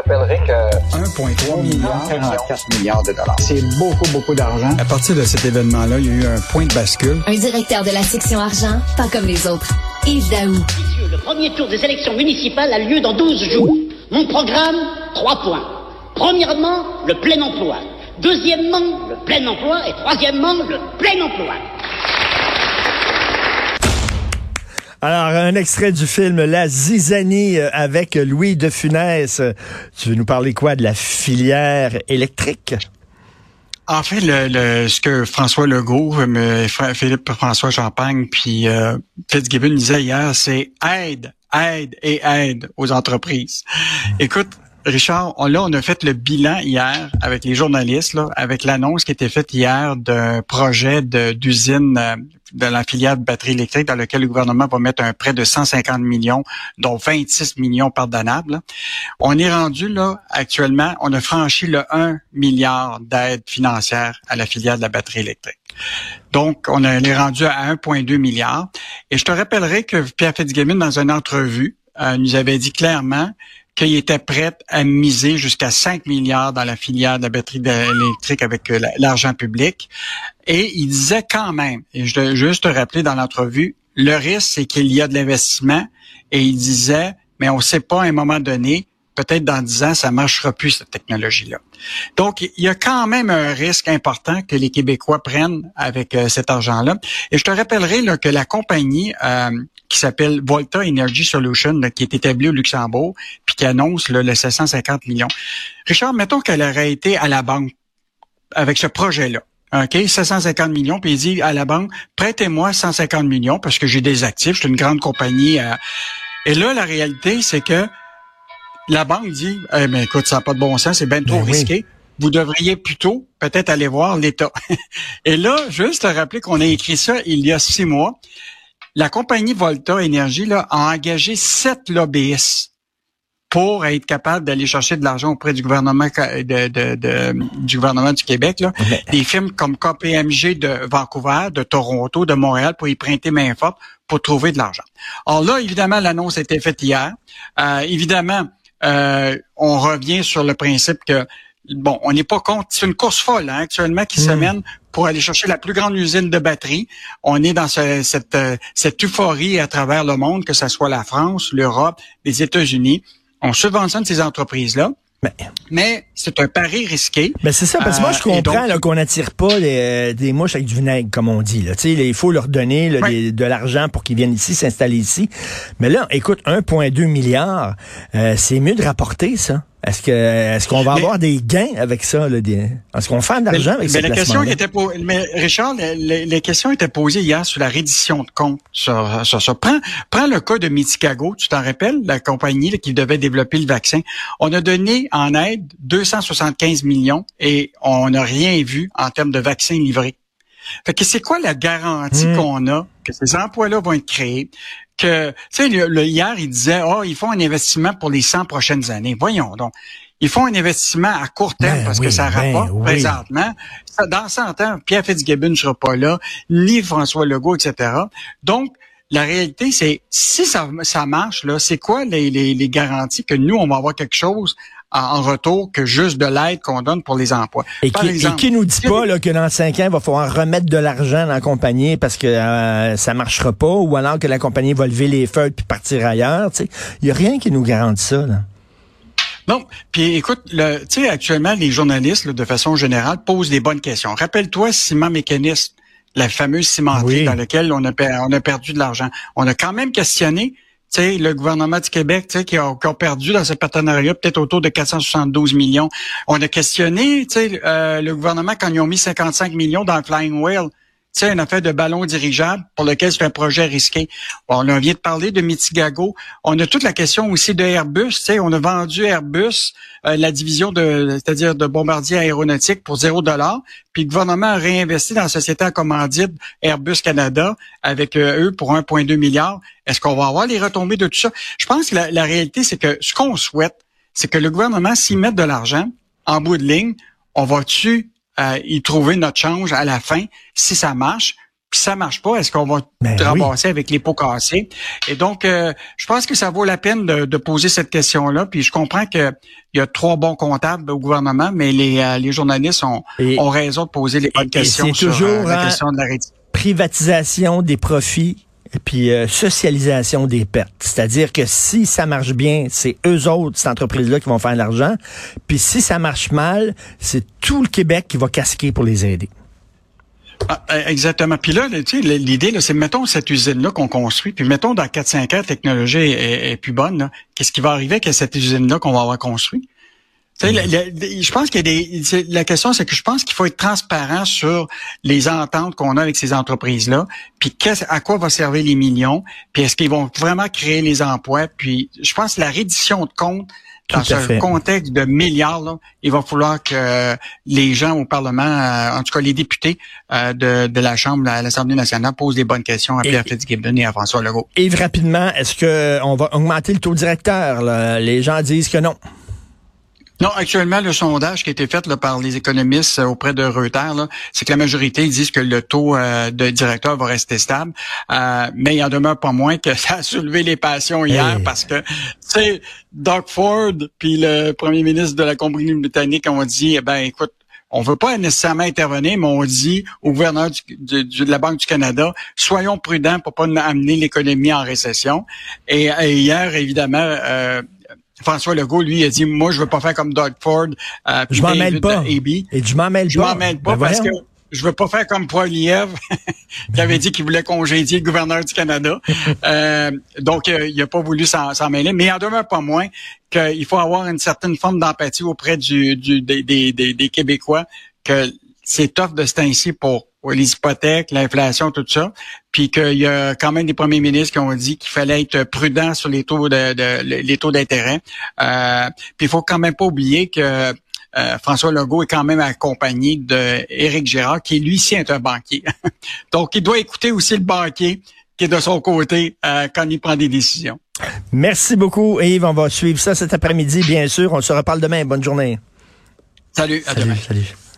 rappellerai que 1,3 milliard, 44 milliards de dollars. c'est beaucoup, beaucoup d'argent. À partir de cet événement-là, il y a eu un point de bascule. Un directeur de la section argent, pas comme les autres. Yves Daou. Messieurs, le premier tour des élections municipales a lieu dans 12 jours. Mon programme, trois points. Premièrement, le plein emploi. Deuxièmement, le plein emploi. Et troisièmement, le plein emploi. Alors, un extrait du film La Zizanie euh, avec Louis de Funès. Tu veux nous parler quoi de la filière électrique? En fait, le, le- ce que François Legault, Fra- Philippe François Champagne, puis euh, Fitzgibbon disaient hier, c'est aide, aide et aide aux entreprises. Écoute, Richard, on, là, on a fait le bilan hier avec les journalistes, avec l'annonce qui était faite hier d'un projet d'usine euh, de la filière de batterie électrique dans lequel le gouvernement va mettre un prêt de 150 millions, dont 26 millions pardonnables. On est rendu là actuellement, on a franchi le 1 milliard d'aides financières à la filière de la batterie électrique. Donc, on est rendu à 1,2 milliard. Et je te rappellerai que Pierre Fitzgibbon, dans une entrevue, euh, nous avait dit clairement qu'il était prêt à miser jusqu'à 5 milliards dans la filière de la batterie électrique avec euh, la- l'argent public. Et il disait quand même, et je dois juste te rappeler dans l'entrevue, le risque, c'est qu'il y a de l'investissement. Et il disait, mais on ne sait pas à un moment donné, peut-être dans 10 ans, ça marchera plus, cette technologie-là. Donc, il y a quand même un risque important que les Québécois prennent avec euh, cet argent-là. Et je te rappellerai que la compagnie euh, qui s'appelle Volta Energy Solution, là, qui est établie au Luxembourg, puis qui annonce là, le 750 millions. Richard, mettons qu'elle aurait été à la banque avec ce projet-là. OK, 750 millions, puis il dit à la banque, prêtez-moi 150 millions parce que j'ai des actifs, je suis une grande compagnie. euh. Et là, la réalité, c'est que la banque dit, eh ben, écoute, ça n'a pas de bon sens, c'est bien trop Ben oui. risqué. Vous devriez plutôt peut-être aller voir l'État. Et là, juste te rappeler qu'on a écrit ça il y a six mois. La compagnie Volta Énergie là, a engagé sept lobbyistes pour être capable d'aller chercher de l'argent auprès du gouvernement ca- de, de- de- du gouvernement du Québec. Là. Des firmes comme KPMG de Vancouver, de Toronto, de Montréal pour y prêter main forte pour trouver de l'argent. Alors là, évidemment, l'annonce a été faite hier. Euh, évidemment, euh, on revient sur le principe que bon, on n'est pas contre. C'est une course folle hein, actuellement qui se mène pour aller chercher la plus grande usine de batterie. On est dans ce- cette, euh, cette euphorie à travers le monde, que ce soit la France, l'Europe, les États-Unis. On subventionne ces entreprises-là, Mais, mais c'est un pari risqué. mais c'est ça, parce que moi, je Euh, comprends qu'on n'attire pas des, des mouches avec du vinaigre, comme on dit. Là. Tu sais, Il faut leur donner là, des- de l'argent pour qu'ils viennent ici, s'installer ici. Mais là, écoute, 1,2 milliard, euh, c'est mieux de rapporter ça. Est-ce que est-ce qu'on va Mais- avoir des gains avec ça? Des... Est-ce qu'on fait de l'argent avec mais ces la question qui était mais Richard, les, les- questions étaient posées hier sur la reddition de comptes. Sur, sur ça. Prends, prends le cas de Medicago, tu t'en rappelles, la compagnie là, qui devait développer le vaccin. On a donné en aide 275 millions et on n'a rien vu en termes de vaccins livrés. Fait que c'est quoi la garantie Hmm. qu'on a que ces emplois-là vont être créés? Que, tu sais, le, le- hier, il disait, oh, ils font un investissement pour les 100 prochaines années. Voyons donc. Ils font un investissement à court terme Ben parce oui, que ça ben rapporte oui. présentement. Dans 100 ans, Pierre Fitzgibbon ne sera pas là, ni François Legault, etc. Donc, la réalité, c'est si ça, ça marche, là, c'est quoi les, les, les garanties que nous, on va avoir quelque chose en, retour que juste de l'aide qu'on donne pour les emplois? Et Par qui, exemple, et qui nous dit pas là, que dans cinq ans, il va falloir remettre de l'argent dans la compagnie parce que euh, ça marchera pas, ou alors que la compagnie va lever les feuilles puis partir ailleurs. Il y a rien qui nous garantit ça. Là. Non, puis écoute, tu sais, actuellement, les journalistes, là, de façon générale, posent des bonnes questions. Rappelle-toi Ciment Mécaniste, la fameuse cimenterie Oui. dans laquelle on a, per- on a perdu de l'argent. On a quand même questionné, sais, le gouvernement du Québec, qui a, a perdu dans ce partenariat peut-être autour de 472 millions. On a questionné, euh, le gouvernement quand ils ont mis 55 millions dans Flying Whale. Tu sais, une affaire de ballon dirigeable pour lequel c'est un projet risqué. Bon, on vient de parler de Mitigago. On a toute la question aussi de Airbus. Tu on a vendu Airbus, euh, la division de, c'est-à-dire de bombardiers aéronautiques pour zéro dollar. Puis le gouvernement a réinvesti dans la société en commandite Airbus Canada avec euh, eux pour 1,2 milliard. Est-ce qu'on va avoir les retombées de tout ça? Je pense que la, la réalité, c'est que ce qu'on souhaite, c'est que le gouvernement s'y mette de l'argent en bout de ligne. On va-tu euh, y trouver notre change à la fin si ça marche? puis ça marche pas, est-ce qu'on va Ben te oui. ramasser avec les pots cassés? Et donc, euh, je pense que ça vaut la peine de, de poser cette question-là. Puis je comprends que il y a trois bons comptables au gouvernement, mais les, euh, les journalistes ont, Et- ont raison de poser les bonnes et questions c'est sur euh, toujours, la hein, question de la privatisation des profits et puis euh, socialisation des pertes. C'est-à-dire que si ça marche bien, c'est eux autres, cette entreprise-là, qui vont faire de l'argent. Puis si ça marche mal, c'est tout le Québec qui va casquer pour les aider. Ah, euh, exactement. Puis là, tu sais, l'idée, c'est mettons cette usine-là qu'on construit, puis mettons dans 4-5 ans, la technologie est, plus bonne. Qu'est-ce qui va arriver avec cette usine-là qu'on va avoir construit? Tu sais, le- le- je pense qu'il y a des. La question, c'est que je pense qu'il faut être transparent sur les ententes qu'on a avec ces entreprises-là, puis à quoi va servir les millions, puis est-ce qu'ils vont vraiment créer les emplois, puis je pense que la reddition de comptes dans ce fait. contexte de milliards, là, il va falloir que les gens au Parlement, euh, en tout cas les députés euh, de, de la Chambre, à l'Assemblée nationale, posent des bonnes questions à Et- Pierre Fitzgibbon et à François Legault. Yves, rapidement, est-ce que on va augmenter le taux directeur? là? Les gens disent que non. Non, actuellement, le sondage qui a été fait là, par les économistes euh, auprès de Reuters, c'est que la majorité disent que le taux euh, de directeur va rester stable, Euh, mais il en demeure pas moins que ça a soulevé les passions hier Hey. parce que, tu sais, Doug Ford puis le premier ministre de la Colombie-Britannique ont dit, eh ben, écoute, on veut pas nécessairement intervenir, mais on dit au gouverneur du- du- du- de la Banque du Canada, soyons prudents pour pas amener l'économie en récession. Et, et hier, évidemment, euh, François Legault, lui, a dit, moi, je veux pas faire comme Doug Ford. euh, Je m'en mêle pas. Et je m'en mêle Je pas. m'en mêle pas Ben parce que je veux pas faire comme Poiliev qui avait dit qu'il voulait congédier le gouverneur du Canada. Euh, donc, euh, il a pas voulu s'en mêler. Mais il en demeure pas moins qu'il faut avoir une certaine forme d'empathie auprès du, du- des, des- des- des Québécois que c'est tough de ce temps-ci pour les hypothèques, l'inflation, tout ça. Puis qu'il y a quand même des premiers ministres qui ont dit qu'il fallait être prudent sur les taux de, de- les taux d'intérêt. Euh, puis il faut quand même pas oublier que euh, François Legault est quand même accompagné de Éric Girard, qui lui aussi est un banquier. Donc, il doit écouter aussi le banquier qui est de son côté euh, quand il prend des décisions. Merci beaucoup, Yves. On va suivre ça cet après-midi, bien sûr. On se reparle demain. Bonne journée. Salut, à Salut, demain. salut.